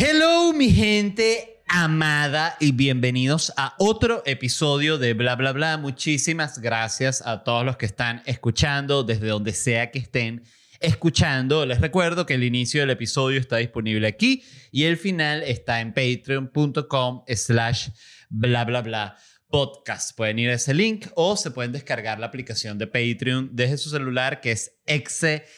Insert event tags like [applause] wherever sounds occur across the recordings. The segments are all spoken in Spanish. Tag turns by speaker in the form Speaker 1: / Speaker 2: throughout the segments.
Speaker 1: Hello, mi gente amada y bienvenidos a otro episodio de Bla Bla Bla. Muchísimas gracias a todos los que están escuchando desde donde sea que estén escuchando. Les recuerdo que el inicio del episodio está disponible aquí y el final está en patreon.com slash bla bla bla podcast. Pueden ir a ese link o se pueden descargar la aplicación de Patreon desde su celular que es excelente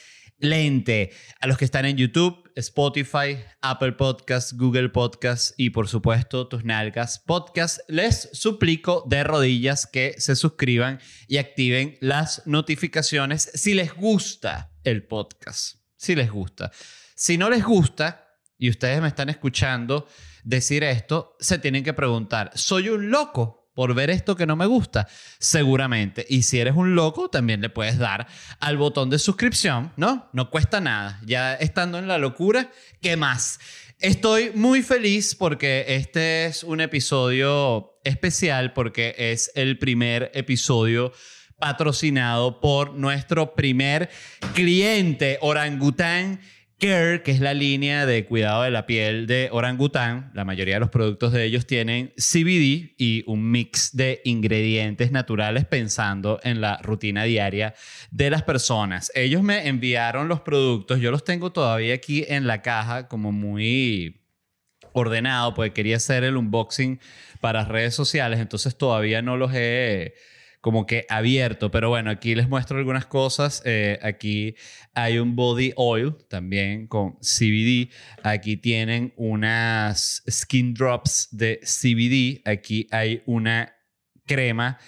Speaker 1: lente. A los que están en YouTube, Spotify, Apple Podcasts, Google Podcasts y por supuesto tus nalgas podcast, les suplico de rodillas que se suscriban y activen las notificaciones si les gusta el podcast. Si les gusta. Si no les gusta y ustedes me están escuchando decir esto, se tienen que preguntar, ¿soy un loco? Por ver esto que no me gusta? Seguramente. Y si eres un loco, también le puedes dar al botón de suscripción, ¿no? No cuesta nada. Ya estando en la locura, ¿qué más? Estoy muy feliz porque este es un episodio especial porque es el primer episodio patrocinado por nuestro primer cliente, Orangután Care, que es la línea de cuidado de la piel de Orangután, la mayoría de los productos de ellos tienen CBD y un mix de ingredientes naturales pensando en la rutina diaria de las personas. Ellos me enviaron los productos, yo los tengo todavía aquí en la caja como muy ordenado, porque quería hacer el unboxing para redes sociales, entonces todavía no los he como que abierto. Pero bueno, aquí les muestro algunas cosas. Eh, aquí hay un body oil también con CBD. Aquí tienen unas skin drops de CBD. Aquí hay una crema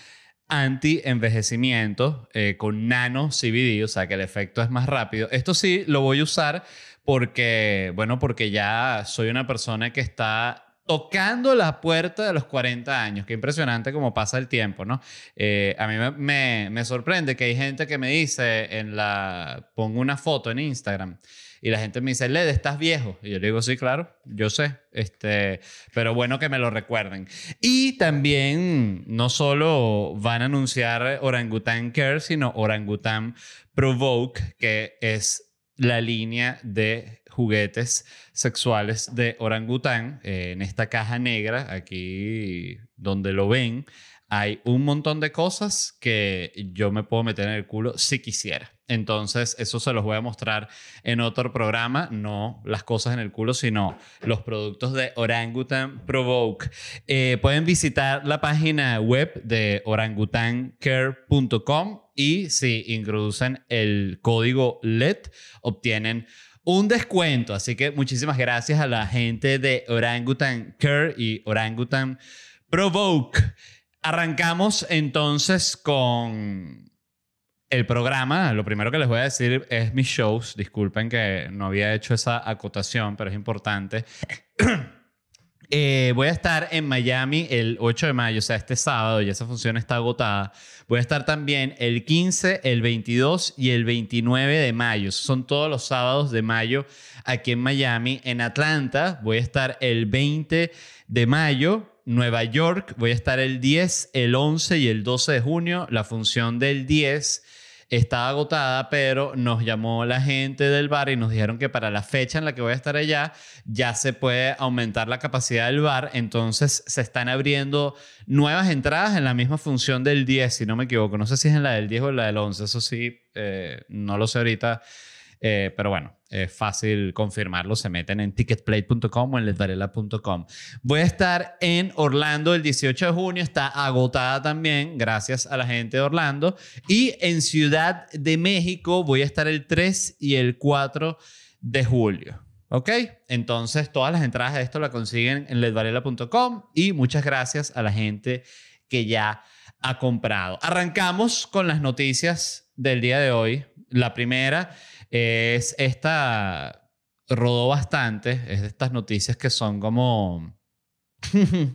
Speaker 1: anti-envejecimiento eh, con nano CBD, o sea que el efecto es más rápido. Esto sí lo voy a usar porque, bueno, porque ya soy una persona que está tocando la puerta de los 40 años. Qué impresionante cómo pasa el tiempo, ¿no? Eh, a mí me, me, sorprende que hay gente que me dice en la... Pongo una foto en Instagram y la gente me dice, Led, estás viejo. Y yo le digo, sí, claro, yo sé. Este, pero bueno que me lo recuerden. Y también no solo van a anunciar Orangutan Care, sino Orangutan Provoke, que es la línea de juguetes sexuales de orangután. Eh, en esta caja negra, aquí donde lo ven, hay un montón de cosas que yo me puedo meter en el culo si quisiera. Entonces, eso se los voy a mostrar en otro programa, no las cosas en el culo, sino los productos de Orangutan Provoke. Eh, pueden visitar la página web de orangutancare.com y si introducen el código LED, obtienen un descuento. Así que muchísimas gracias a la gente de Orangutan Care y Orangutan Provoke. Arrancamos entonces con el programa. Lo primero que les voy a decir es mis shows. Disculpen que no había hecho esa acotación, pero es importante. [clears throat] Eh, voy a estar en Miami el 8 de mayo, o sea, este sábado, y esa función está agotada. Voy a estar también el 15, el 22 y el 29 de mayo. Son todos los sábados de mayo aquí en Miami. En Atlanta voy a estar el 20 de mayo. Nueva York voy a estar el 10, el 11 y el 12 de junio. La función del 10 estaba agotada, pero nos llamó la gente del bar y nos dijeron que para la fecha en la que voy a estar allá ya se puede aumentar la capacidad del bar, entonces se están abriendo nuevas entradas en la misma función del 10, si no me equivoco, no sé si es en la del 10 o en la del 11, eso sí, eh, no lo sé ahorita eh, pero bueno, es fácil confirmarlo. Se meten en ticketplate.com o en ledvarela.com. Voy a estar en Orlando el 18 de junio. Está agotada también, gracias a la gente de Orlando. Y en Ciudad de México voy a estar el 3 y el 4 de julio. ¿Ok? Entonces, todas las entradas de esto la consiguen en ledvarela.com. Y muchas gracias a la gente que ya ha comprado. Arrancamos con las noticias del día de hoy. La primera es esta, rodó bastante, es de estas noticias que son como... [laughs]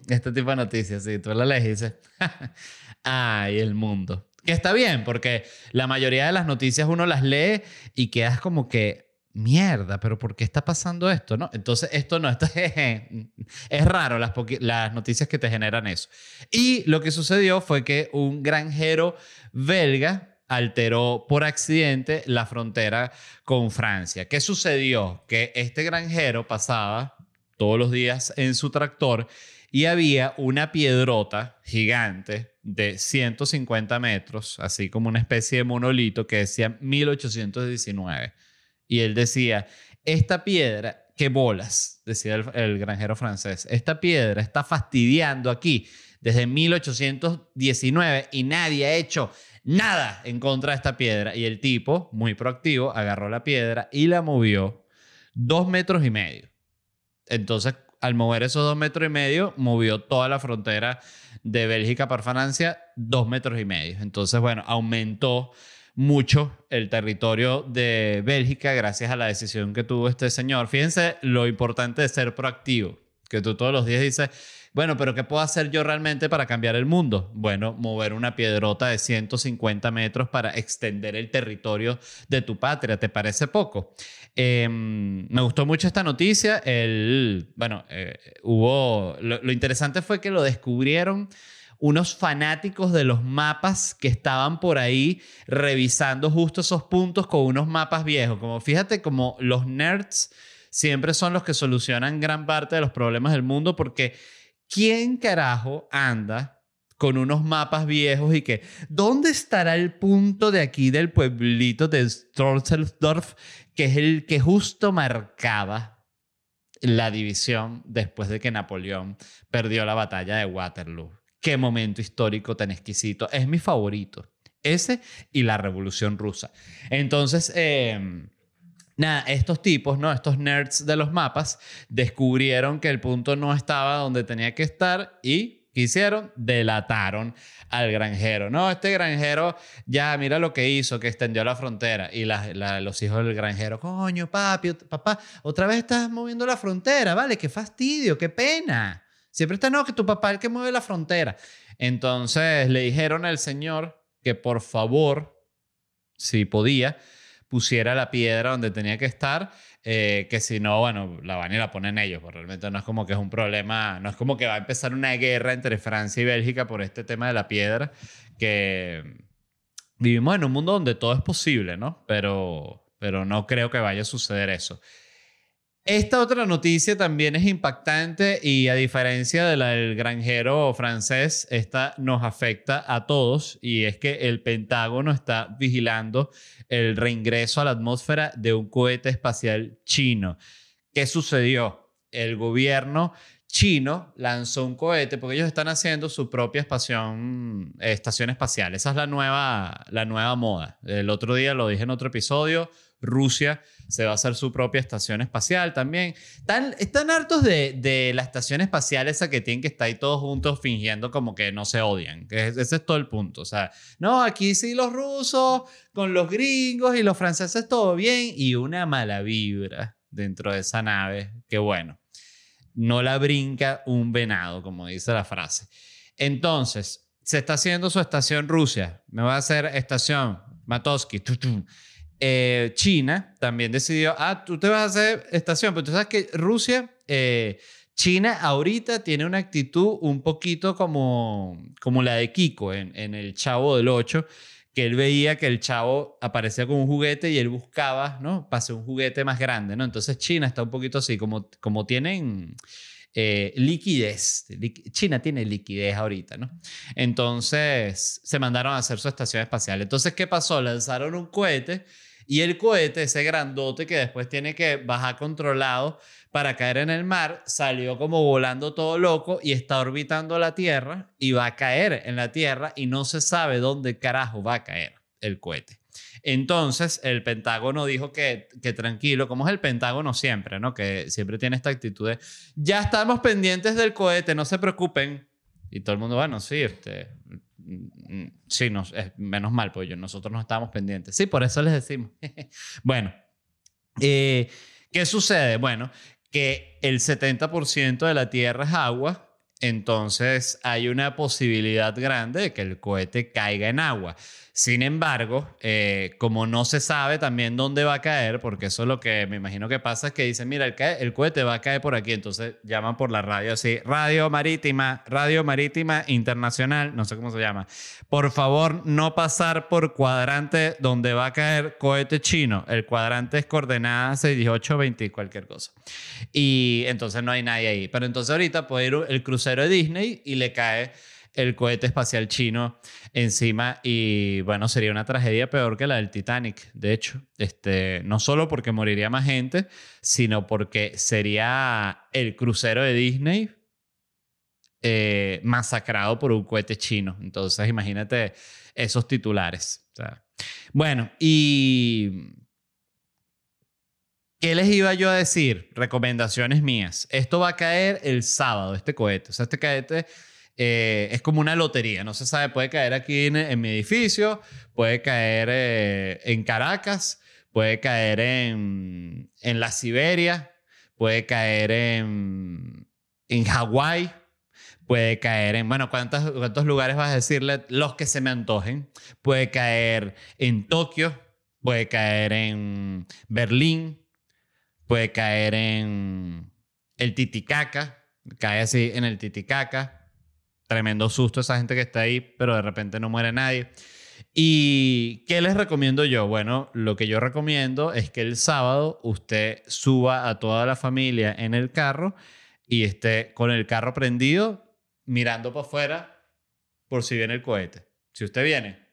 Speaker 1: este tipo de noticias, si tú la lees y dices, [laughs] ay, el mundo. Que está bien, porque la mayoría de las noticias uno las lee y quedas como que, mierda, pero ¿por qué está pasando esto? ¿No? Entonces, esto no, esto [laughs] es, raro las, las noticias que te generan eso. Y lo que sucedió fue que un granjero belga alteró por accidente la frontera con Francia. ¿Qué sucedió? Que este granjero pasaba todos los días en su tractor y había una piedrota gigante de 150 metros, así como una especie de monolito que decía 1819. Y él decía, esta piedra, qué bolas, decía el, granjero francés, esta piedra está fastidiando aquí desde 1819 y nadie ha hecho nada en contra de esta piedra. Y el tipo, muy proactivo, agarró la piedra y la movió dos metros y medio. Entonces, al mover esos dos metros y medio, movió toda la frontera de Bélgica para Francia dos metros y medio. Entonces, bueno, aumentó mucho el territorio de Bélgica gracias a la decisión que tuvo este señor. Fíjense lo importante de ser proactivo, que tú todos los días dices, bueno, pero ¿qué puedo hacer yo realmente para cambiar el mundo? Bueno, mover una piedrota de 150 metros para extender el territorio de tu patria. ¿Te parece poco? Em, me gustó mucho esta noticia. El, bueno, eh, hubo. lo interesante fue que lo descubrieron unos fanáticos de los mapas que estaban por ahí revisando justo esos puntos con unos mapas viejos. Como fíjate, como los nerds siempre son los que solucionan gran parte de los problemas del mundo porque ¿quién carajo anda con unos mapas viejos y que, ¿dónde estará el punto de aquí del pueblito de Strosselsdorf que es el que justo marcaba la división después de que Napoleón perdió la batalla de Waterloo? qué momento histórico tan exquisito. Es mi favorito. Ese y la Revolución Rusa. Entonces, em, nada, estos tipos, ¿no? Estos nerds de los mapas descubrieron que el punto no estaba donde tenía que estar y ¿qué hicieron? Delataron al granjero. No, este granjero ya mira lo que hizo, que extendió la frontera. Y los hijos del granjero, coño, papi, papá, otra vez estás moviendo la frontera, ¿vale? Qué fastidio, qué pena. Siempre está, no, que tu papá es el que mueve la frontera. Entonces le dijeron al señor que por favor, si podía, pusiera la piedra donde tenía que estar, eh, que si no, bueno, la van y la ponen ellos, porque realmente no es como que es un problema, no es como que va a empezar una guerra entre Francia y Bélgica por este tema de la piedra, que vivimos en un mundo donde todo es posible, ¿no? Pero, pero no creo que vaya a suceder eso. Esta otra noticia también es impactante y a diferencia de la del granjero francés, esta nos afecta a todos y es que el Pentágono está vigilando el reingreso a la atmósfera de un cohete espacial chino. ¿Qué sucedió? El gobierno chino lanzó un cohete porque ellos están haciendo su propia estación, espacial. Esa es la nueva, la nueva moda. El otro día lo dije en otro episodio Rusia se va a hacer su propia estación espacial también. Están, están hartos de, la estación espacial esa que tienen que estar ahí todos juntos fingiendo como que no se odian. Ese es todo el punto. O sea, no, aquí sí los rusos con los gringos y los franceses todo bien y una mala vibra dentro de esa nave. Que bueno, no la brinca un venado, como dice la frase. Entonces, se está haciendo su estación Rusia. Me va a hacer estación Matosky. Eh, China también decidió, ah, tú te vas a hacer estación, pero tú sabes que Rusia, eh, China ahorita tiene una actitud un poquito como, como la de Kiko en, el Chavo del 8, que él veía que el chavo aparecía con un juguete y él buscaba, ¿no? Pase un juguete más grande, ¿no? Entonces China está un poquito así, como, como tienen... Eh, liquidez. China tiene liquidez ahorita, ¿no? Entonces se mandaron a hacer su estación espacial. Entonces, ¿qué pasó? Lanzaron un cohete y el cohete, ese grandote que después tiene que bajar controlado para caer en el mar, salió como volando todo loco y está orbitando la Tierra y va a caer en la Tierra y no se sabe dónde carajo va a caer el cohete. Entonces, el Pentágono dijo que, tranquilo, como es el Pentágono siempre, ¿no? Que siempre tiene esta actitud de, ya estamos pendientes del cohete, no se preocupen. Y todo el mundo, bueno, sí, este, mm, sí, nos, menos mal, pues nosotros no estábamos pendientes. Sí, por eso les decimos. [laughs] bueno, eh, ¿qué sucede? Bueno, que el 70% de la Tierra es agua entonces hay una posibilidad grande de que el cohete caiga en agua. Sin embargo, eh, como no se sabe también dónde va a caer, porque eso es lo que me imagino que pasa, es que dicen, mira, el, el cohete va a caer por aquí, entonces llaman por la radio así, radio marítima, radio marítima internacional, no sé cómo se llama. Por favor, no pasar por cuadrante donde va a caer cohete chino. El cuadrante es coordenada 61820, cualquier cosa. Y entonces no hay nadie ahí. Pero entonces ahorita puede ir el crucero de Disney y le cae el cohete espacial chino encima y bueno, sería una tragedia peor que la del Titanic, de hecho, este, no solo porque moriría más gente, sino porque sería el crucero de Disney eh, masacrado por un cohete chino. Entonces, imagínate esos titulares. bueno, y ¿Qué les iba yo a decir? Recomendaciones mías. Esto va a caer el sábado, este cohete. O sea, este cohete eh, es como una lotería, no se sabe, puede caer aquí en, mi edificio, puede caer eh, en Caracas, puede caer en, en la Siberia, puede caer en, en Hawái, puede caer en, bueno, ¿cuántos, ¿cuántos lugares vas a decirle? Los que se me antojen. Puede caer en Tokio, puede caer en Berlín, puede caer en el Titicaca, cae así en el Titicaca tremendo susto esa gente que está ahí, pero de repente no muere nadie. ¿Y qué les recomiendo yo? Bueno, lo que yo recomiendo es que el sábado usted suba a toda la familia en el carro y esté con el carro prendido mirando para afuera por si viene el cohete. Si usted viene,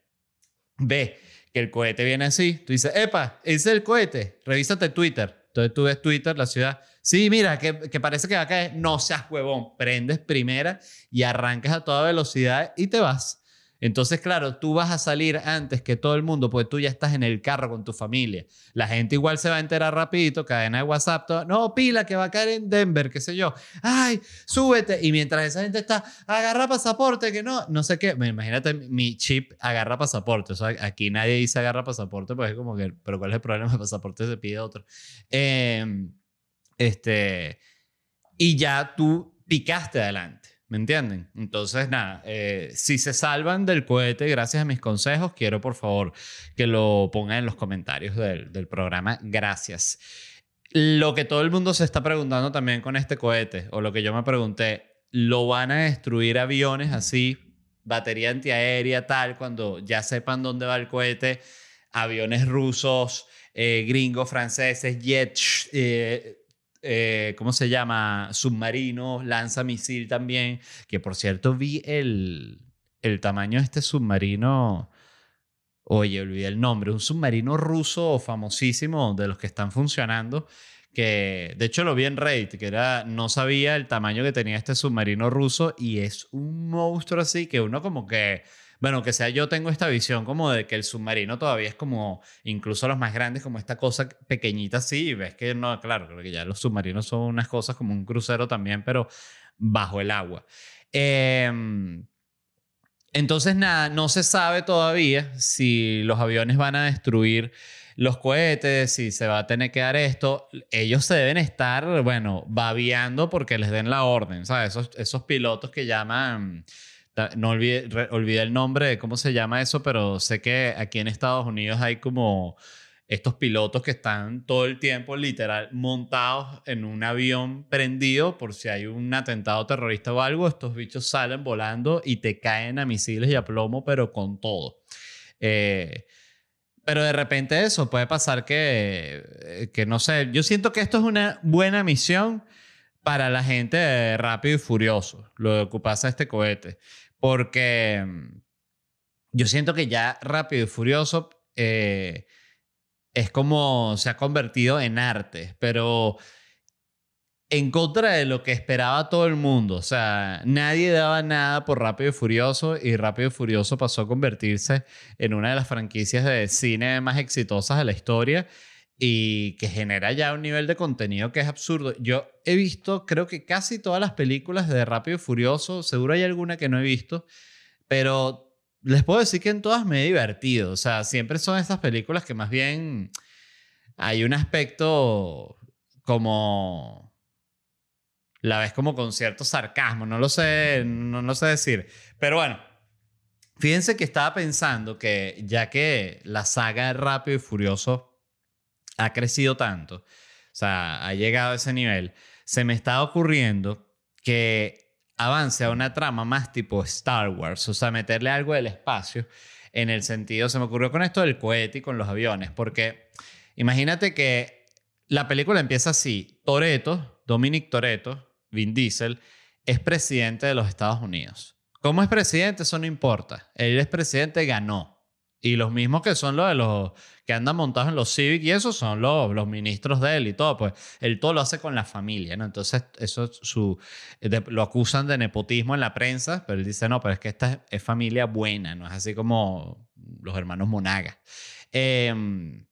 Speaker 1: ve que el cohete viene así, tú dices, epa, ese es el cohete, revísate Twitter. Entonces tú ves Twitter, la ciudad, sí, mira, que, parece que va a caer. No seas huevón, prendes primera y arrancas a toda velocidad y te vas. Entonces, claro, tú vas a salir antes que todo el mundo porque tú ya estás en el carro con tu familia. La gente igual se va a enterar rapidito, cadena de WhatsApp, no, pila, que va a caer en Denver, qué sé yo. Ay, súbete. Y mientras esa gente está, agarra pasaporte, que no, no sé qué. Imagínate mi chip, agarra pasaporte. O sea, aquí nadie dice agarra pasaporte, pues es como que, pero ¿cuál es el problema? [laughs] El pasaporte se pide otro. Eh, este, y ya tú picaste adelante. ¿Me entienden? Entonces, nada, eh, si se salvan del cohete gracias a mis consejos, quiero por favor que lo pongan en los comentarios del, del programa. Gracias. Lo que todo el mundo se está preguntando también con este cohete, o lo que yo me pregunté, ¿lo van a destruir aviones así, batería antiaérea, tal, cuando ya sepan dónde va el cohete? Aviones rusos, eh, gringos, franceses, jets, eh, ¿cómo se llama? Submarino, lanza misil también, que por cierto vi el, el tamaño de este submarino. Oye, olvidé el nombre, un submarino ruso famosísimo de los que están funcionando, que de hecho lo vi en Reddit, que era, no sabía el tamaño que tenía este submarino ruso y es un monstruo así que uno como que bueno, que sea yo tengo esta visión como de que el submarino todavía es como, incluso los más grandes, como esta cosa pequeñita así, ves que no, claro, creo que ya los submarinos son unas cosas como un crucero también, pero bajo el agua. Em, entonces, nada, no se sabe todavía si los aviones van a destruir los cohetes, si se va a tener que dar esto. Ellos se deben estar, bueno, babiando porque les den la orden, ¿sabes? Esos, esos pilotos que llaman no olvidé, el nombre de cómo se llama eso, pero sé que aquí en Estados Unidos hay como estos pilotos que están todo el tiempo literal montados en un avión prendido por si hay un atentado terrorista o algo, estos bichos salen volando y te caen a misiles y a plomo, pero con todo. Eh, pero de repente eso puede pasar que, eh, que, no sé, yo siento que esto es una buena misión para la gente de rápido y furioso, lo que pasa este cohete. Porque mm, yo siento que ya Rápido y Furioso eh, es como se ha convertido en arte, pero en contra de lo que esperaba todo el mundo. O sea, nadie daba nada por Rápido y Furioso y Rápido y Furioso pasó a convertirse en una de las franquicias de cine más exitosas de la historia y que genera ya un nivel de contenido que es absurdo. Yo he visto, creo que casi todas las películas de Rápido y Furioso, seguro hay alguna que no he visto, pero les puedo decir que en todas me he divertido. O sea, siempre son estas películas que más bien hay un aspecto como la ves como con cierto sarcasmo, no lo sé, no, no sé decir. Pero bueno, fíjense que estaba pensando que ya que la saga Rápido y Furioso ha crecido tanto, o sea, ha llegado a ese nivel, se me está ocurriendo que avance a una trama más tipo Star Wars, o sea, meterle algo del espacio en el sentido, se me ocurrió con esto del cohete y con los aviones, porque imagínate que la película empieza así, Toreto, Dominic Toreto, Vin Diesel, es presidente de los Estados Unidos. ¿Cómo es presidente? Eso no importa. Él es presidente, ganó. Y los mismos que son los de los que andan montados en los Civic y esos son los, los ministros de él y todo, pues él todo lo hace con la familia, ¿no? Entonces, eso su, lo acusan de nepotismo en la prensa, pero él dice, no, pero es que esta es, familia buena, no es así como los hermanos Monaga. Em,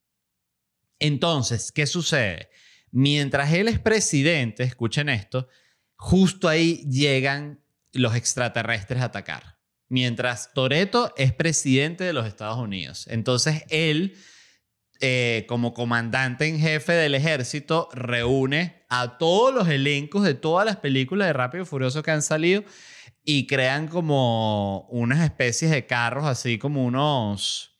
Speaker 1: entonces, ¿qué sucede? Mientras él es presidente, escuchen esto, justo ahí llegan los extraterrestres a atacar mientras Toreto es presidente de los Estados Unidos. Entonces él, eh, como comandante en jefe del ejército, reúne a todos los elencos de todas las películas de Rápido y Furioso que han salido y crean como unas especies de carros, así como unos,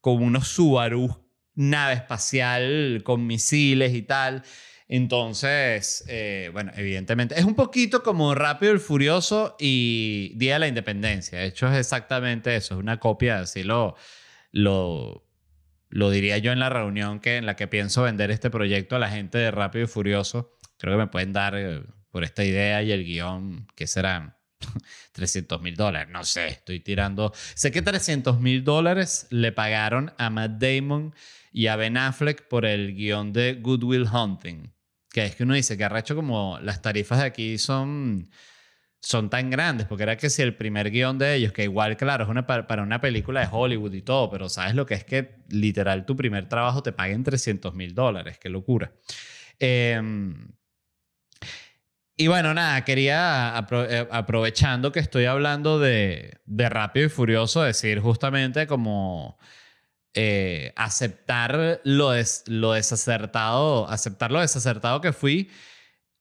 Speaker 1: como unos Subaru, nave espacial con misiles y tal. Entonces, eh, bueno, evidentemente, es un poquito como Rápido y Furioso y Día de la Independencia. De hecho, es exactamente eso, es una copia, así lo, lo, diría yo en la reunión que, en la que pienso vender este proyecto a la gente de Rápido y Furioso. Creo que me pueden dar eh, por esta idea y el guion, que serán 300 mil dólares, no sé, estoy tirando. Sé que 300 mil dólares le pagaron a Matt Damon y a Ben Affleck por el guion de Goodwill Hunting que es que uno dice que hecho como las tarifas de aquí son, son tan grandes, porque era que si el primer guion de ellos, que igual, claro, es una, para una película de Hollywood y todo, pero sabes lo que es que literal tu primer trabajo te paguen 300 mil dólares, qué locura. Em, y bueno, nada, quería, eh, aprovechando que estoy hablando de, de Rápido y Furioso, decir justamente como eh, aceptar lo, lo desacertado, aceptar lo desacertado que fui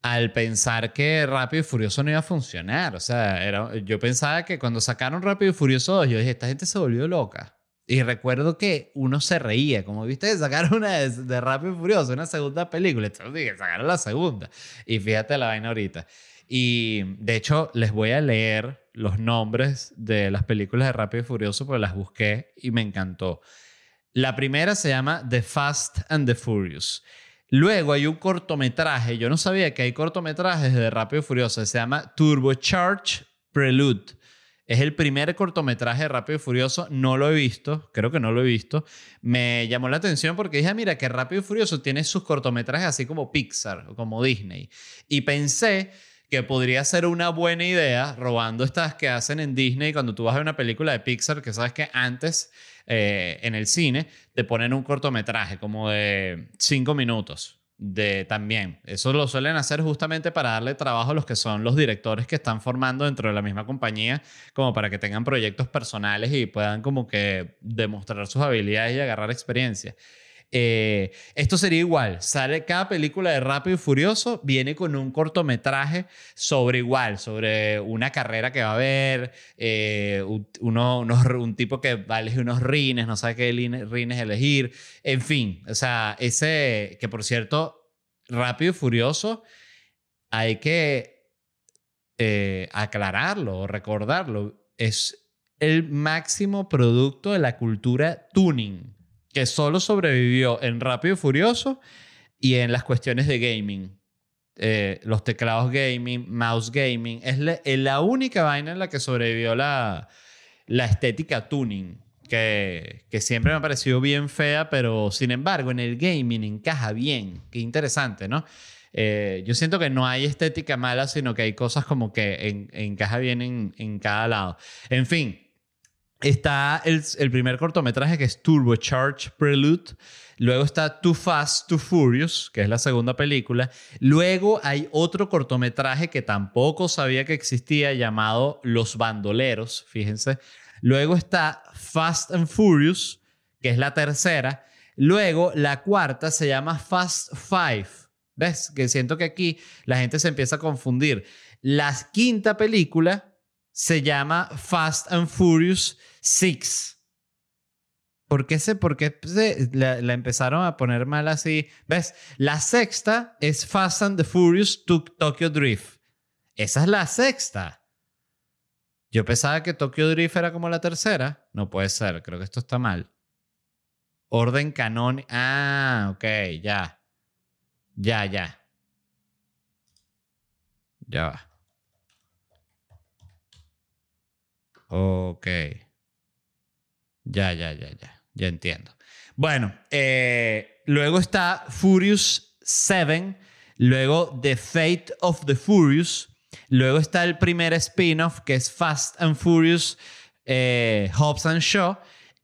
Speaker 1: al pensar que Rápido y Furioso no iba a funcionar. O sea, era, yo pensaba que cuando sacaron Rápido y Furioso 2, yo dije, esta gente se volvió loca. Y recuerdo que uno se reía, como viste, sacaron una de, Rápido y Furioso, una segunda película. Entonces dije, sacaron la segunda. Y fíjate la vaina ahorita. Y de hecho, les voy a leer los nombres de las películas de Rápido y Furioso porque las busqué y me encantó. La primera se llama The Fast and the Furious. Luego hay un cortometraje, yo no sabía que hay cortometrajes de Rápido y Furioso, se llama Turbocharge Prelude. Es el primer cortometraje de Rápido y Furioso, no lo he visto, creo que no lo he visto. Me llamó la atención porque dije, ah, mira, que Rápido y Furioso tiene sus cortometrajes así como Pixar o como Disney. Y pensé que podría ser una buena idea, robando estas que hacen en Disney cuando tú vas a una película de Pixar, que sabes que antes eh, en el cine, te ponen un cortometraje como de cinco minutos. De, también. Eso lo suelen hacer justamente para darle trabajo a los que son los directores que están formando dentro de la misma compañía, como para que tengan proyectos personales y puedan como que demostrar sus habilidades y agarrar experiencia. Eh, esto sería igual. Sale cada película de Rápido y Furioso, viene con un cortometraje sobre igual, sobre una carrera que va a haber, eh, uno, un tipo que va a elegir unos rines, no sabe qué rines elegir, en fin, o sea, ese que por cierto, Rápido y Furioso, hay que eh, aclararlo, recordarlo, es el máximo producto de la cultura tuning que solo sobrevivió en Rápido y Furioso y en las cuestiones de gaming. Eh, los teclados gaming, mouse gaming. Es la, única vaina en la que sobrevivió la, la estética tuning. Que, que, siempre me ha parecido bien fea, pero sin embargo en el gaming encaja bien. Qué interesante, ¿no? Eh, yo siento que no hay estética mala, sino que hay cosas como que encaja bien en, en cada lado. En fin, Está el, primer cortometraje que es Turbocharge Prelude. Luego está Too Fast, Too Furious, que es la segunda película. Luego hay otro cortometraje que tampoco sabía que existía llamado Los Bandoleros, fíjense. Luego está Fast and Furious, que es la tercera. Luego la cuarta se llama Fast Five. ¿Ves? Que siento que aquí la gente se empieza a confundir. La quinta película se llama Fast and Furious 6. ¿Por qué, se, por qué se, la, empezaron a poner mal así? ¿Ves? La sexta es Fast and the Furious to Tokyo Drift. Esa es la sexta. Yo pensaba que Tokyo Drift era como la tercera. No puede ser, creo que esto está mal. Orden canón. Ah, ok, ya. Ya, ya. Ya va. Ok. Ya, ya, ya, ya. Ya entiendo. Bueno, eh, luego está Furious 7. Luego The Fate of the Furious. Luego está el primer spin-off que es Fast and Furious eh, Hobbs and Shaw.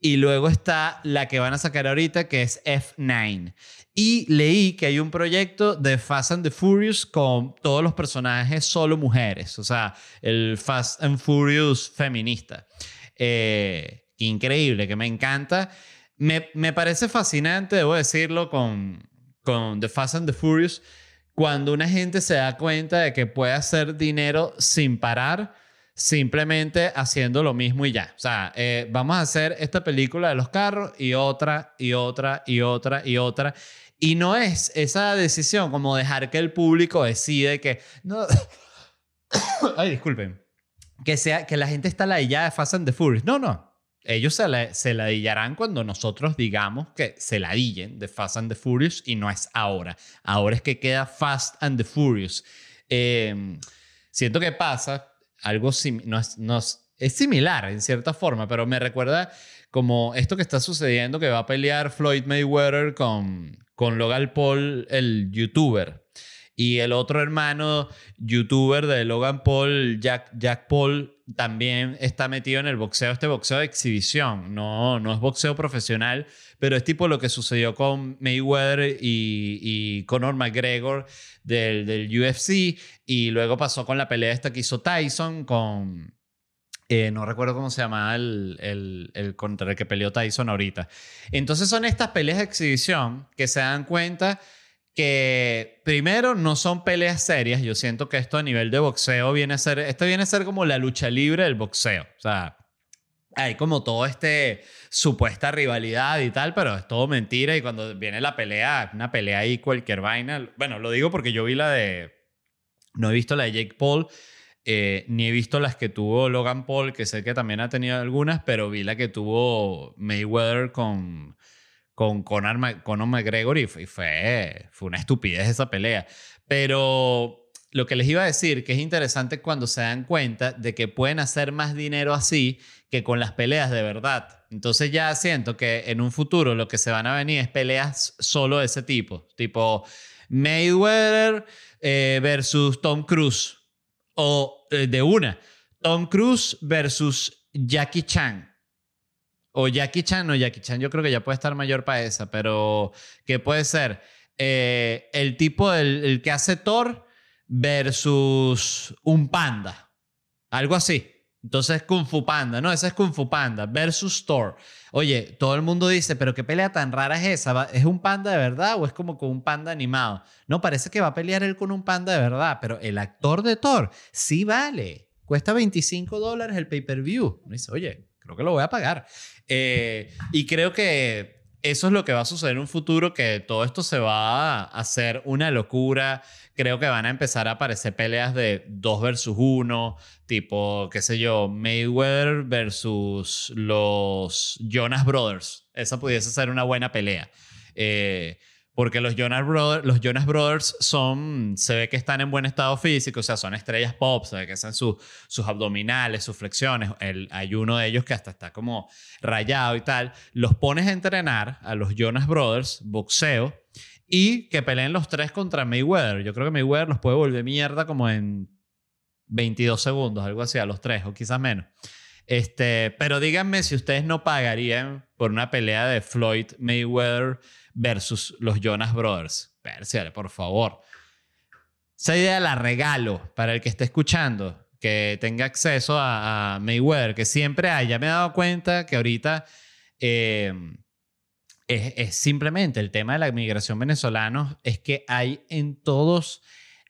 Speaker 1: Y luego está la que van a sacar ahorita que es F9. Y leí que hay un proyecto de Fast and the Furious con todos los personajes solo mujeres. O sea, el Fast and Furious feminista. Eh, increíble, que me encanta. Me, me, parece fascinante, debo decirlo, con, con The Fast and the Furious, cuando una gente se da cuenta de que puede hacer dinero sin parar, simplemente haciendo lo mismo y ya. O sea, eh, vamos a hacer esta película de los carros y otra, y otra, y otra, y otra. Y no es esa decisión como dejar que el público decide que... No, [coughs] ay, disculpen. Que, sea, que la gente está la ya de Fast and the Furious. No, no ellos se, la, se ladillarán cuando nosotros digamos que se ladillen de Fast and the Furious y no es ahora. Ahora es que queda Fast and the Furious. Eh, siento que pasa algo no es, es, similar en cierta forma, pero me recuerda como esto que está sucediendo que va a pelear Floyd Mayweather con, con Logan Paul, el youtuber. Y el otro hermano youtuber de Logan Paul, Jack, Jack Paul, también está metido en el boxeo, este boxeo de exhibición, no, no es boxeo profesional, pero es tipo lo que sucedió con Mayweather y, Conor McGregor del, del, UFC, y luego pasó con la pelea esta que hizo Tyson con... Eh, no recuerdo cómo se llama el, el, el contra el que peleó Tyson ahorita. Entonces son estas peleas de exhibición que se dan cuenta que primero no son peleas serias. Yo siento que esto a nivel de boxeo viene a ser, esto viene a ser como la lucha libre del boxeo. O sea, hay como todo este supuesta rivalidad y tal, pero es todo mentira y cuando viene la pelea, una pelea ahí cualquier vaina. Bueno, lo digo porque yo vi la de, no he visto la de Jake Paul. Eh, ni he visto las que tuvo Logan Paul, que sé que también ha tenido algunas, pero vi la que tuvo Mayweather con, con Conor, Conor McGregor y fue, fue una estupidez esa pelea. Pero lo que les iba a decir, que es interesante cuando se dan cuenta de que pueden hacer más dinero así que con las peleas de verdad. Entonces ya siento que en un futuro lo que se van a venir es peleas solo de ese tipo, tipo Mayweather eh, versus Tom Cruise o eh, de una, Tom Cruise versus Jackie Chan o Jackie Chan, no, Jackie Chan yo creo que ya puede estar mayor para esa, pero ¿qué puede ser? Eh, el tipo, el, que hace Thor versus un panda. Algo así. Entonces Kung Fu Panda, no, ese es Kung Fu Panda versus Thor. Oye, todo el mundo dice, pero qué pelea tan rara es esa. ¿Es un panda de verdad o es como con un panda animado? No, parece que va a pelear él con un panda de verdad, pero el actor de Thor sí vale. Cuesta 25 dólares el pay-per-view. Dice, oye, creo que lo voy a pagar. Eh, y creo que eso es lo que va a suceder en un futuro, que todo esto se va a hacer una locura. Creo que van a empezar a aparecer peleas de dos versus uno, tipo, qué sé yo, Mayweather versus los Jonas Brothers. Esa pudiese ser una buena pelea. Eh, porque los Jonas, Brothers, los Jonas Brothers son, se ve que están en buen estado físico, o sea, son estrellas pop, se ve que hacen sus abdominales, sus flexiones. El, hay uno de ellos que hasta está como rayado y tal. Los pones a entrenar a los Jonas Brothers, boxeo, y que peleen los tres contra Mayweather. Yo creo que Mayweather los puede volver mierda como en 22 segundos, algo así, a los tres, o quizás menos. Este, pero díganme si ustedes no pagarían por una pelea de Floyd Mayweather versus los Jonas Brothers. Perciale, por favor. Esa idea la regalo para el que esté escuchando. que tenga acceso a, a Mayweather, que siempre hay. Ya me he dado cuenta que ahorita es, es simplemente el tema de la migración venezolana, es que hay en todos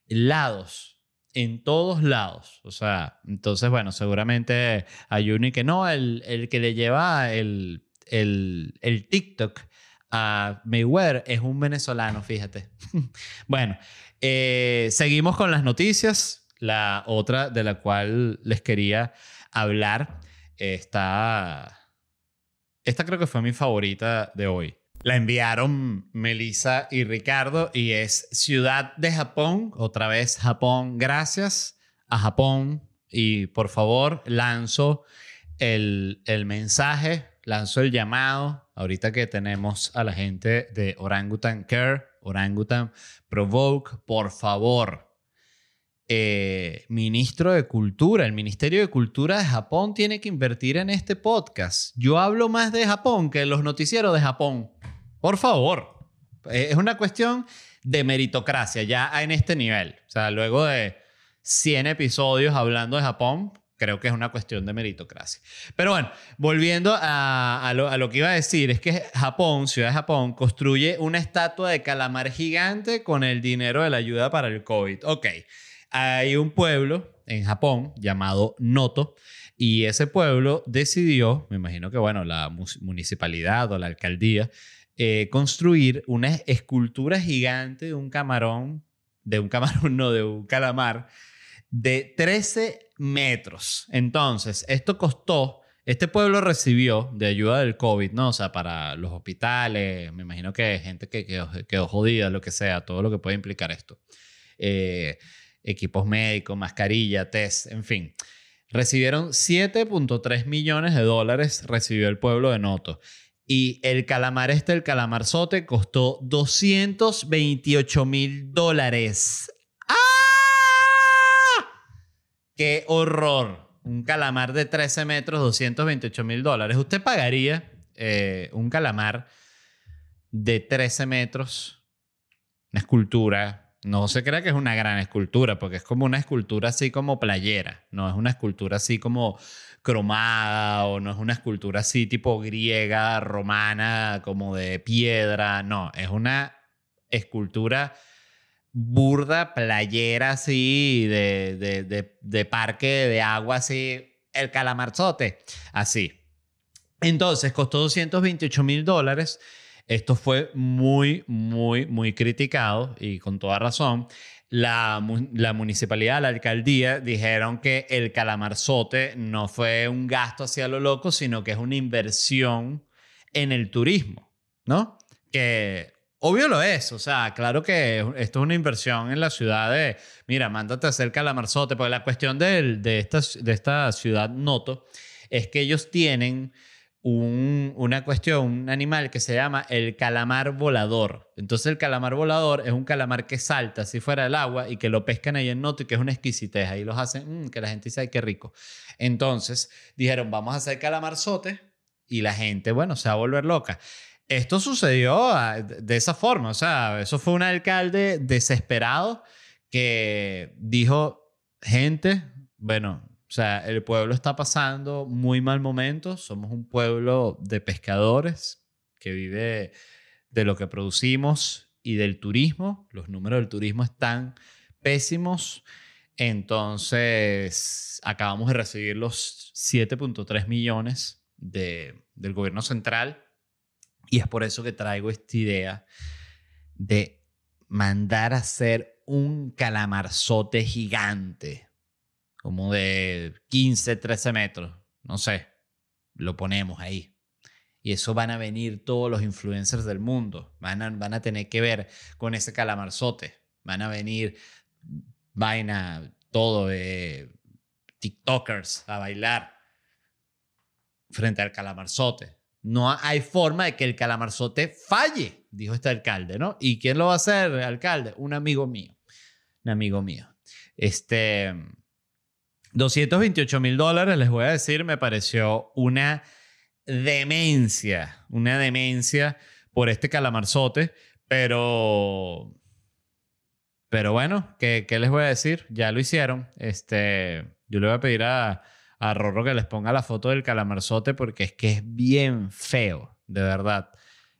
Speaker 1: lados en todos lados. O sea, entonces, bueno, seguramente hay uno y que no, el, el que le lleva el, el, el, TikTok a Mayweather es un venezolano, fíjate. [laughs] bueno, eh, seguimos con las noticias. La otra de la cual les quería hablar está... Esta creo que fue mi favorita de hoy. La enviaron Melissa y Ricardo y es Ciudad de Japón, otra vez Japón, gracias a Japón y por favor lanzo el, el mensaje, lanzo el llamado, ahorita que tenemos a la gente de Orangutan Care, Orangutan Provoke, por favor, eh, ministro de Cultura, el Ministerio de Cultura de Japón tiene que invertir en este podcast. Yo hablo más de Japón que los noticieros de Japón. Por favor. Eh, es una cuestión de meritocracia ya en este nivel. O sea, luego de 100 episodios hablando de Japón, creo que es una cuestión de meritocracia. Pero bueno, volviendo a, lo, que iba a decir, es que Japón, Ciudad de Japón, construye una estatua de calamar gigante con el dinero de la ayuda para el COVID. Ok, hay un pueblo en Japón llamado Noto. Y ese pueblo decidió, me imagino que, bueno, la municipalidad o la alcaldía, eh, construir una escultura gigante de un camarón, de un camarón, [laughs] no, de un calamar, de 13 metros. Entonces, esto costó, este pueblo recibió de ayuda del COVID, ¿no? O sea, para los hospitales, me imagino que gente que quedó, jodida, lo que sea, todo lo que puede implicar esto. Eh, equipos médicos, mascarilla, test, en fin. Recibieron 7.3 millones de dólares, recibió el pueblo de Noto. Y el calamar este, el calamarzote, costó 228 mil dólares. ¡Qué horror! Un calamar de 13 metros, 228 mil dólares. ¿Usted pagaría eh, un calamar de 13 metros? Una escultura. No se crea que es una gran escultura, porque es como una escultura así como playera. No es una escultura así como cromada o no es una escultura así tipo griega, romana, como de piedra, no, es una escultura burda, playera así, de, de, de, parque de agua así, el calamarzote, así. Entonces costó 228 mil dólares. Esto fue muy, muy, muy criticado y con toda razón la, municipalidad, la alcaldía, dijeron que el calamarzote no fue un gasto hacia lo loco, sino que es una inversión en el turismo, ¿no? Que obvio lo es, o sea, claro que esto es una inversión en la ciudad de, mira, mándate a hacer calamarzote, porque la cuestión de, de, esta, de esta ciudad Noto es que ellos tienen una cuestión, un animal que se llama el calamar volador. Entonces el calamar volador es un calamar que salta si fuera del agua y que lo pescan ahí en Noto y que es una exquisitez. Ahí los hacen, mm, que la gente dice, ay, qué rico. Entonces dijeron, vamos a hacer calamarzote y la gente, bueno, se va a volver loca. Esto sucedió ah, de esa forma, o sea, eso fue un alcalde desesperado que dijo, gente, bueno, o sea, el pueblo está pasando muy mal momento. Somos un pueblo de pescadores que vive de lo que producimos y del turismo. Los números del turismo están pésimos. Entonces, acabamos de recibir los 7.3 millones de, del gobierno central. Y es por eso que traigo esta idea de mandar a hacer un calamarzote gigante como de 15, 13 metros, no sé, lo ponemos ahí. Y eso van a venir todos los influencers del mundo, van a, van a tener que ver con ese calamarzote, van a venir vaina, todo de TikTokers a bailar frente al calamarzote. No hay forma de que el calamarzote falle, dijo este alcalde, ¿no? ¿Y quién lo va a hacer, alcalde? Un amigo mío, un amigo mío. Este, 228 mil dólares, les voy a decir, me pareció una demencia, una demencia por este calamarzote, pero, pero bueno, ¿qué, ¿qué, les voy a decir? Ya lo hicieron. Este, Yo le voy a pedir a, a Rorro que les ponga la foto del calamarzote porque es que es bien feo, de verdad.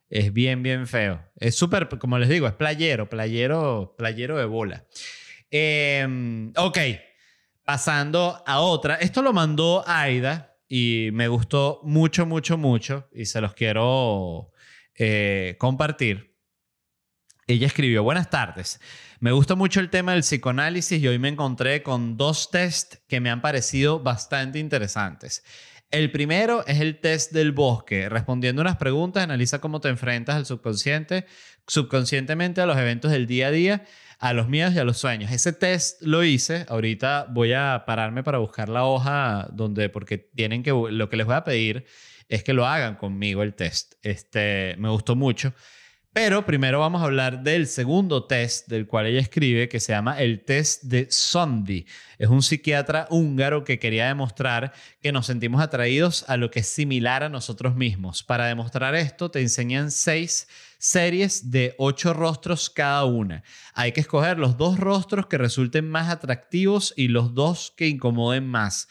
Speaker 1: Es bien, bien feo. Es súper, como les digo, es playero, playero, playero de bola. Em, ok, pasando a otra. Esto lo mandó Aida y me gustó mucho, mucho, mucho y se los quiero eh, compartir. Ella escribió, buenas tardes. Me gusta mucho el tema del psicoanálisis y hoy me encontré con dos tests que me han parecido bastante interesantes. El primero es el test del bosque. Respondiendo unas preguntas, analiza cómo te enfrentas al subconsciente, subconscientemente a los eventos del día a día, a los miedos y a los sueños. Ese test lo hice. Ahorita voy a pararme para buscar la hoja donde, porque tienen que, lo que les voy a pedir es que lo hagan conmigo el test. Este, me gustó mucho. Pero primero vamos a hablar del segundo test del cual ella escribe, que se llama el test de Sondi. Es un psiquiatra húngaro que quería demostrar que nos sentimos atraídos a lo que es similar a nosotros mismos. Para demostrar esto, te enseñan seis series de ocho rostros cada una. Hay que escoger los dos rostros que resulten más atractivos y los dos que incomoden más.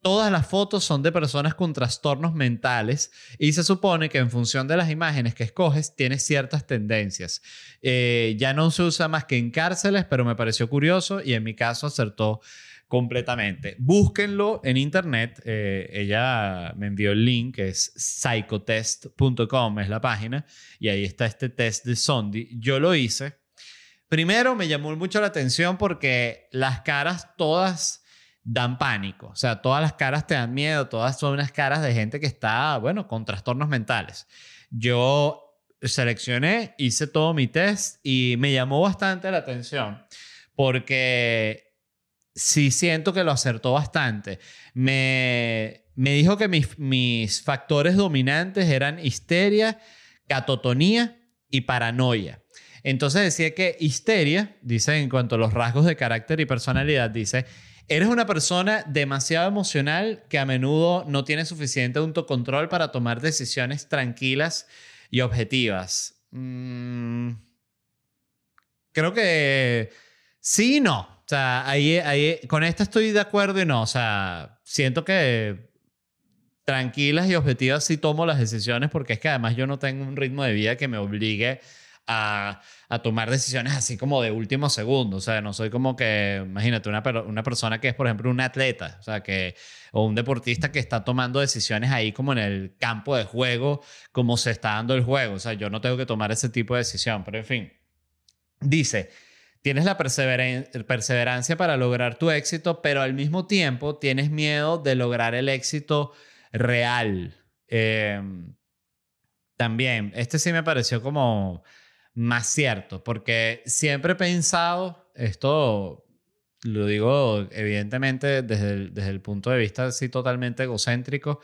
Speaker 1: Todas las fotos son de personas con trastornos mentales y se supone que en función de las imágenes que escoges tienes ciertas tendencias. Eh, ya no se usa más que en cárceles, pero me pareció curioso y en mi caso acertó completamente. Búsquenlo en internet. Eh, ella me envió el link, es psychotest.com, es la página, y ahí está este test de Sondi. Yo lo hice. Primero me llamó mucho la atención porque las caras todas dan pánico. O sea, todas las caras te dan miedo, todas son unas caras de gente que está, bueno, con trastornos mentales. Yo seleccioné, hice todo mi test y me llamó bastante la atención porque sí siento que lo acertó bastante. Me, me dijo que mis, mis factores dominantes eran histeria, catotonía y paranoia. Entonces decía que histeria, dice en cuanto a los rasgos de carácter y personalidad, dice, Eres una persona demasiado emocional que a menudo no tiene suficiente autocontrol para tomar decisiones tranquilas y objetivas. Mm, creo que sí y no. O sea, ahí, ahí, con esto estoy de acuerdo y no. O sea, siento que tranquilas y objetivas sí tomo las decisiones porque es que además yo no tengo un ritmo de vida que me obligue a, tomar decisiones así como de último segundo. O sea, no soy como que, imagínate, una, una persona que es, por ejemplo, un atleta, o sea, que, o un deportista que está tomando decisiones ahí como en el campo de juego, como se está dando el juego. O sea, yo no tengo que tomar ese tipo de decisión, pero en fin. Dice, tienes la perseverancia para lograr tu éxito, pero al mismo tiempo tienes miedo de lograr el éxito real. Em, también, este sí me pareció como más cierto, porque siempre he pensado, esto lo digo evidentemente desde el, desde el punto de vista así totalmente egocéntrico,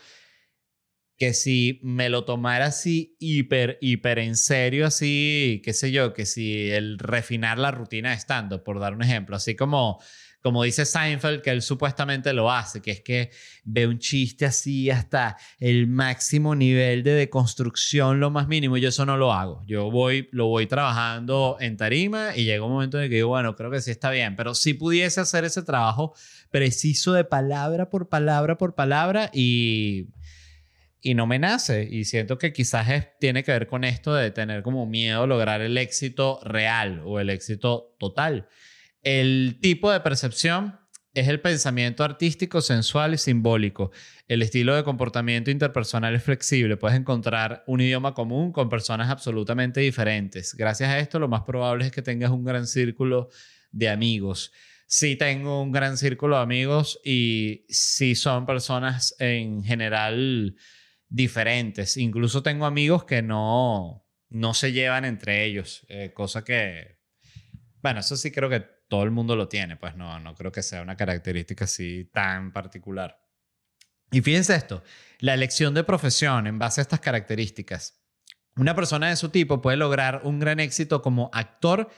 Speaker 1: que si me lo tomara así hiper, hiper en serio, así, qué sé yo, que si el refinar la rutina de stand por dar un ejemplo, así como como dice Seinfeld, que él supuestamente lo hace, que es que ve un chiste así hasta el máximo nivel de deconstrucción, lo más mínimo. Yo eso no lo hago. Yo voy, lo voy trabajando en tarima y llega un momento en el que digo, bueno, creo que sí está bien, pero si pudiese hacer ese trabajo preciso de palabra por palabra por palabra y y no me nace. Y siento que quizás tiene que ver con esto de tener como miedo a lograr el éxito real o el éxito total. El tipo de percepción es el pensamiento artístico, sensual y simbólico. El estilo de comportamiento interpersonal es flexible. Puedes encontrar un idioma común con personas absolutamente diferentes. Gracias a esto, lo más probable es que tengas un gran círculo de amigos. Sí tengo un gran círculo de amigos y sí son personas en general diferentes. Incluso tengo amigos que no, no se llevan entre ellos, eh, cosa que, bueno, eso sí creo que todo el mundo lo tiene, pues no, no creo que sea una característica así tan particular. Y fíjense esto, la elección de profesión en base a estas características. Una persona de su tipo puede lograr un gran éxito como actor,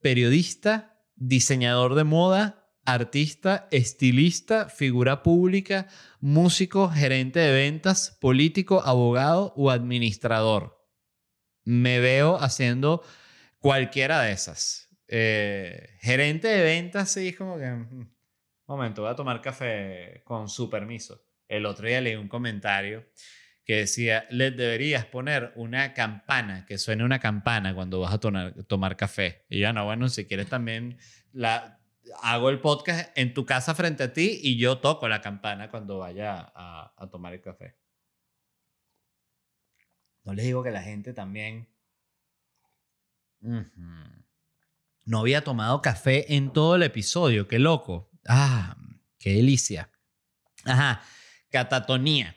Speaker 1: periodista, diseñador de moda, artista, estilista, figura pública, músico, gerente de ventas, político, abogado o administrador. Me veo haciendo cualquiera de esas. Eh, gerente de ventas, sí, es como que. Mm, momento, voy a tomar café con su permiso. El otro día leí un comentario que decía, le deberías poner una campana, que suene una campana cuando vas a tomar, café. Y ya no, bueno, si quieres también la, hago el podcast en tu casa frente a ti y yo toco la campana cuando vaya a, tomar el café. No les digo que la gente también... No había tomado café en todo el episodio, qué loco. Ah, qué delicia. Ajá, catatonía.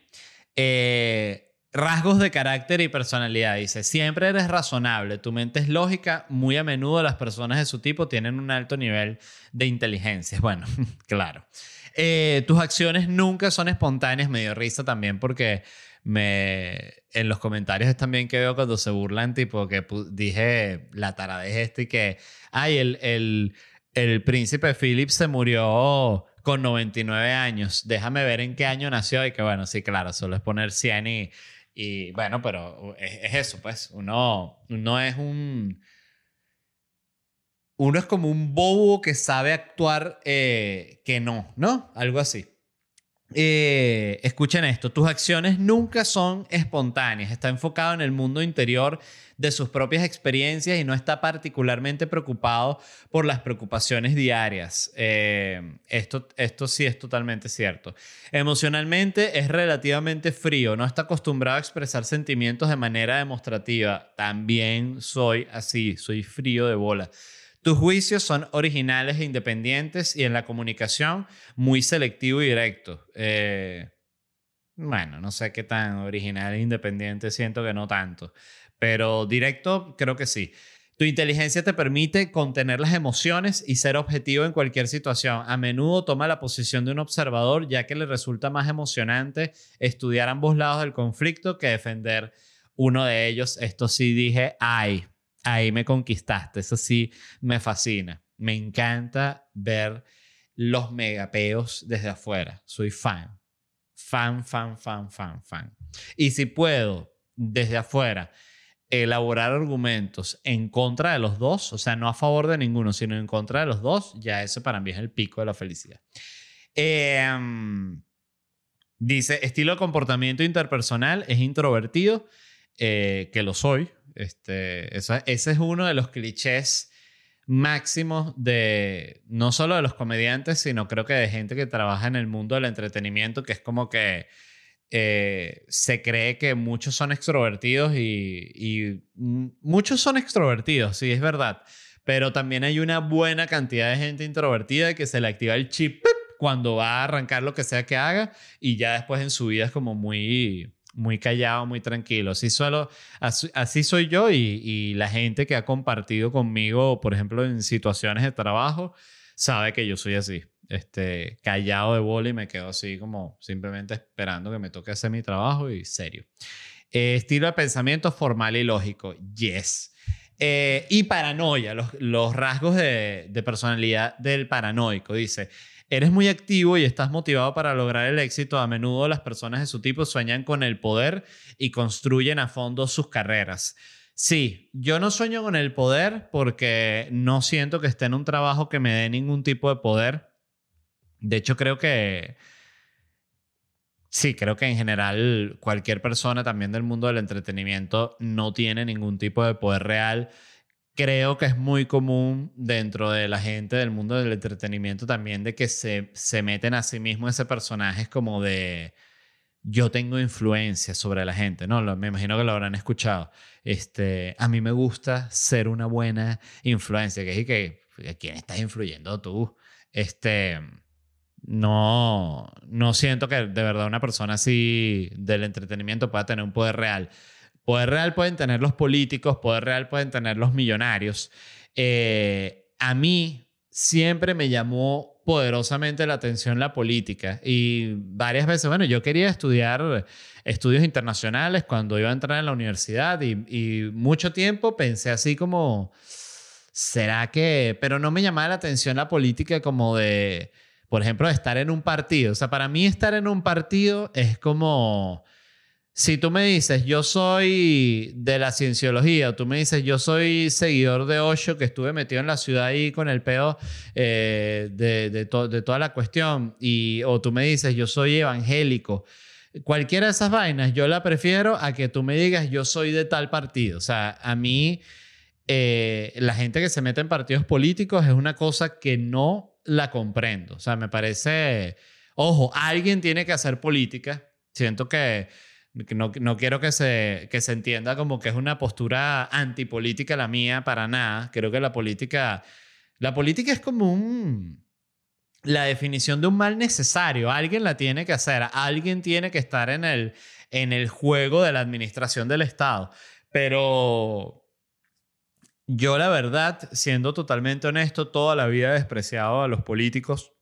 Speaker 1: Eh, rasgos de carácter y personalidad. Dice, siempre eres razonable, tu mente es lógica, muy a menudo las personas de su tipo tienen un alto nivel de inteligencia. Bueno, [laughs] claro. Eh, tus acciones nunca son espontáneas, me dio risa también porque me en los comentarios también que veo cuando se burlan, tipo que dije la taradez este y que, ay, el, el, el príncipe Philip se murió con 99 años. Déjame ver en qué año nació y que bueno, sí, claro, solo es poner 100 y, y bueno, pero es, eso, pues, uno, uno es un... Uno es como un bobo que sabe actuar eh, que no, ¿no? Algo así. Eh, escuchen esto, tus acciones nunca son espontáneas, está enfocado en el mundo interior de sus propias experiencias y no está particularmente preocupado por las preocupaciones diarias. Eh, esto, esto sí es totalmente cierto. Emocionalmente es relativamente frío, no está acostumbrado a expresar sentimientos de manera demostrativa. También soy así, soy frío de bola. Tus juicios son originales e independientes y en la comunicación muy selectivo y directo. Eh, bueno, no sé qué tan original e independiente, siento que no tanto, pero directo creo que sí. Tu inteligencia te permite contener las emociones y ser objetivo en cualquier situación. A menudo toma la posición de un observador ya que le resulta más emocionante estudiar ambos lados del conflicto que defender uno de ellos. Esto sí dije, ay, ahí me conquistaste. Eso sí me fascina. Me encanta ver los megapeos desde afuera. Soy fan. Fan, fan, fan, fan, fan. Y si puedo, desde afuera, elaborar argumentos en contra de los dos, o sea, no a favor de ninguno, sino en contra de los dos, ya eso para mí es el pico de la felicidad. Em, dice, estilo de comportamiento interpersonal es introvertido, eh, que lo soy, este, ese es uno de los clichés máximos de no solo de los comediantes, sino creo que de gente que trabaja en el mundo del entretenimiento, que es como que eh, se cree que muchos son extrovertidos y, muchos son extrovertidos, sí, es verdad, pero también hay una buena cantidad de gente introvertida que se le activa el chip cuando va a arrancar lo que sea que haga y ya después en su vida es como muy muy callado, muy tranquilo. Así, solo, así, soy yo y, la gente que ha compartido conmigo, por ejemplo, en situaciones de trabajo, sabe que yo soy así. Este, callado de bola y me quedo así como simplemente esperando que me toque hacer mi trabajo y serio. Eh, estilo de pensamiento formal y lógico. Yes. Eh, y paranoia, los, los rasgos de, de personalidad del paranoico. Dice, Eres muy activo y estás motivado para lograr el éxito. A menudo las personas de su tipo sueñan con el poder y construyen a fondo sus carreras. Sí, yo no sueño con el poder porque no siento que esté en un trabajo que me dé ningún tipo de poder. De hecho, creo que... Sí, creo que en general cualquier persona también del mundo del entretenimiento no tiene ningún tipo de poder real creo que es muy común dentro de la gente del mundo del entretenimiento también de que se, se meten a sí mismo ese personaje es como de yo tengo influencia sobre la gente, ¿no? me imagino que lo habrán escuchado. Este, a mí me gusta ser una buena influencia, que es que ¿quién estás influyendo tú? Este, no, no siento que de verdad una persona así del entretenimiento pueda tener un poder real. Poder real pueden tener los políticos, poder real pueden tener los millonarios. Eh, a mí siempre me llamó poderosamente la atención la política y varias veces, bueno, yo quería estudiar estudios internacionales cuando iba a entrar en la universidad y, y mucho tiempo pensé así como, ¿será que? Pero no me llamaba la atención la política como de, por ejemplo, estar en un partido. O sea, para mí estar en un partido es como si tú me dices, yo soy de la cienciología, o tú me dices, yo soy seguidor de Osho, que estuve metido en la ciudad ahí con el peo eh, de, de, de, toda la cuestión, y, o tú me dices, yo soy evangélico, cualquiera de esas vainas, yo la prefiero a que tú me digas, yo soy de tal partido. O sea, a mí, eh, la gente que se mete en partidos políticos es una cosa que no la comprendo. O sea, me parece, ojo, alguien tiene que hacer política. Siento que no, no, quiero que se, que se entienda como que es una postura antipolítica la mía, para nada. Creo que la política, la política es como un, la definición de un mal necesario. Alguien la tiene que hacer, alguien tiene que estar en el, en el juego de la administración del Estado. Pero yo la verdad, siendo totalmente honesto, toda la vida he despreciado a los políticos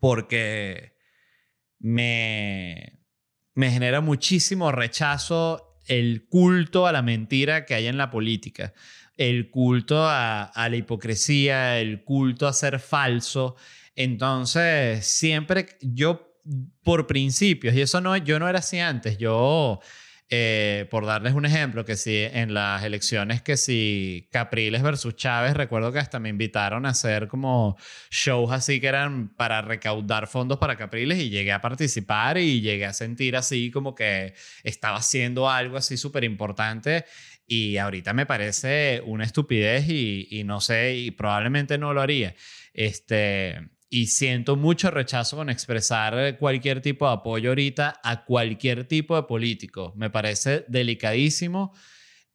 Speaker 1: porque me me genera muchísimo rechazo el culto a la mentira que hay en la política, el culto a, la hipocresía, el culto a ser falso. Entonces, siempre yo, por principios, y eso no, yo no era así antes, yo eh, por darles un ejemplo, que si en las elecciones que si Capriles versus Chávez, recuerdo que hasta me invitaron a hacer como shows así que eran para recaudar fondos para Capriles y llegué a participar y llegué a sentir así como que estaba haciendo algo así súper importante y ahorita me parece una estupidez y, y no sé, y probablemente no lo haría. Este, y siento mucho rechazo con expresar cualquier tipo de apoyo ahorita a cualquier tipo de político. Me parece delicadísimo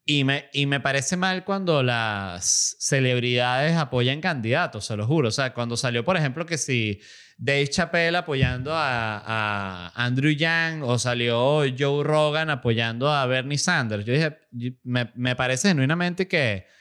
Speaker 1: y me, y me parece mal cuando las celebridades apoyan candidatos, se lo juro. O sea, cuando salió, por ejemplo, que si Dave Chappelle apoyando a, a Andrew Yang o salió Joe Rogan apoyando a Bernie Sanders, yo dije, me, me parece genuinamente que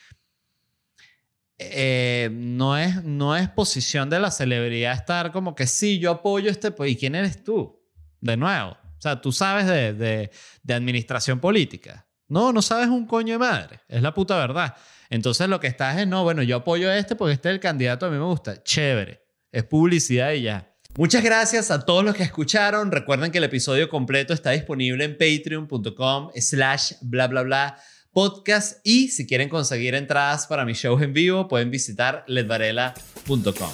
Speaker 1: eh, no, es, no es posición de la celebridad estar como que sí, yo apoyo este, pues, ¿y quién eres tú? De nuevo. O sea, tú sabes de, de, de administración política. No, no sabes un coño de madre. Es la puta verdad. Entonces lo que estás es, no, bueno, yo apoyo a este porque este es el candidato, a mí me gusta. Chévere. Es publicidad y ya. Muchas gracias a todos los que escucharon. Recuerden que el episodio completo está disponible en patreon.com slash bla bla bla podcast y si quieren conseguir entradas para mis shows en vivo pueden visitar ledvarela.com.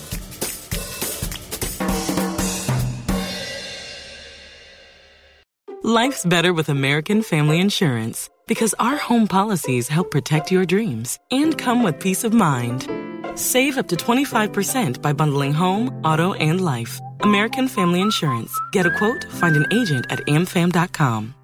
Speaker 2: Life's better with American Family Insurance because our home policies help protect your dreams and come with peace of mind. Save up to 25% by bundling home, auto, and life. American Family Insurance. Get a quote, find an agent at amfam.com.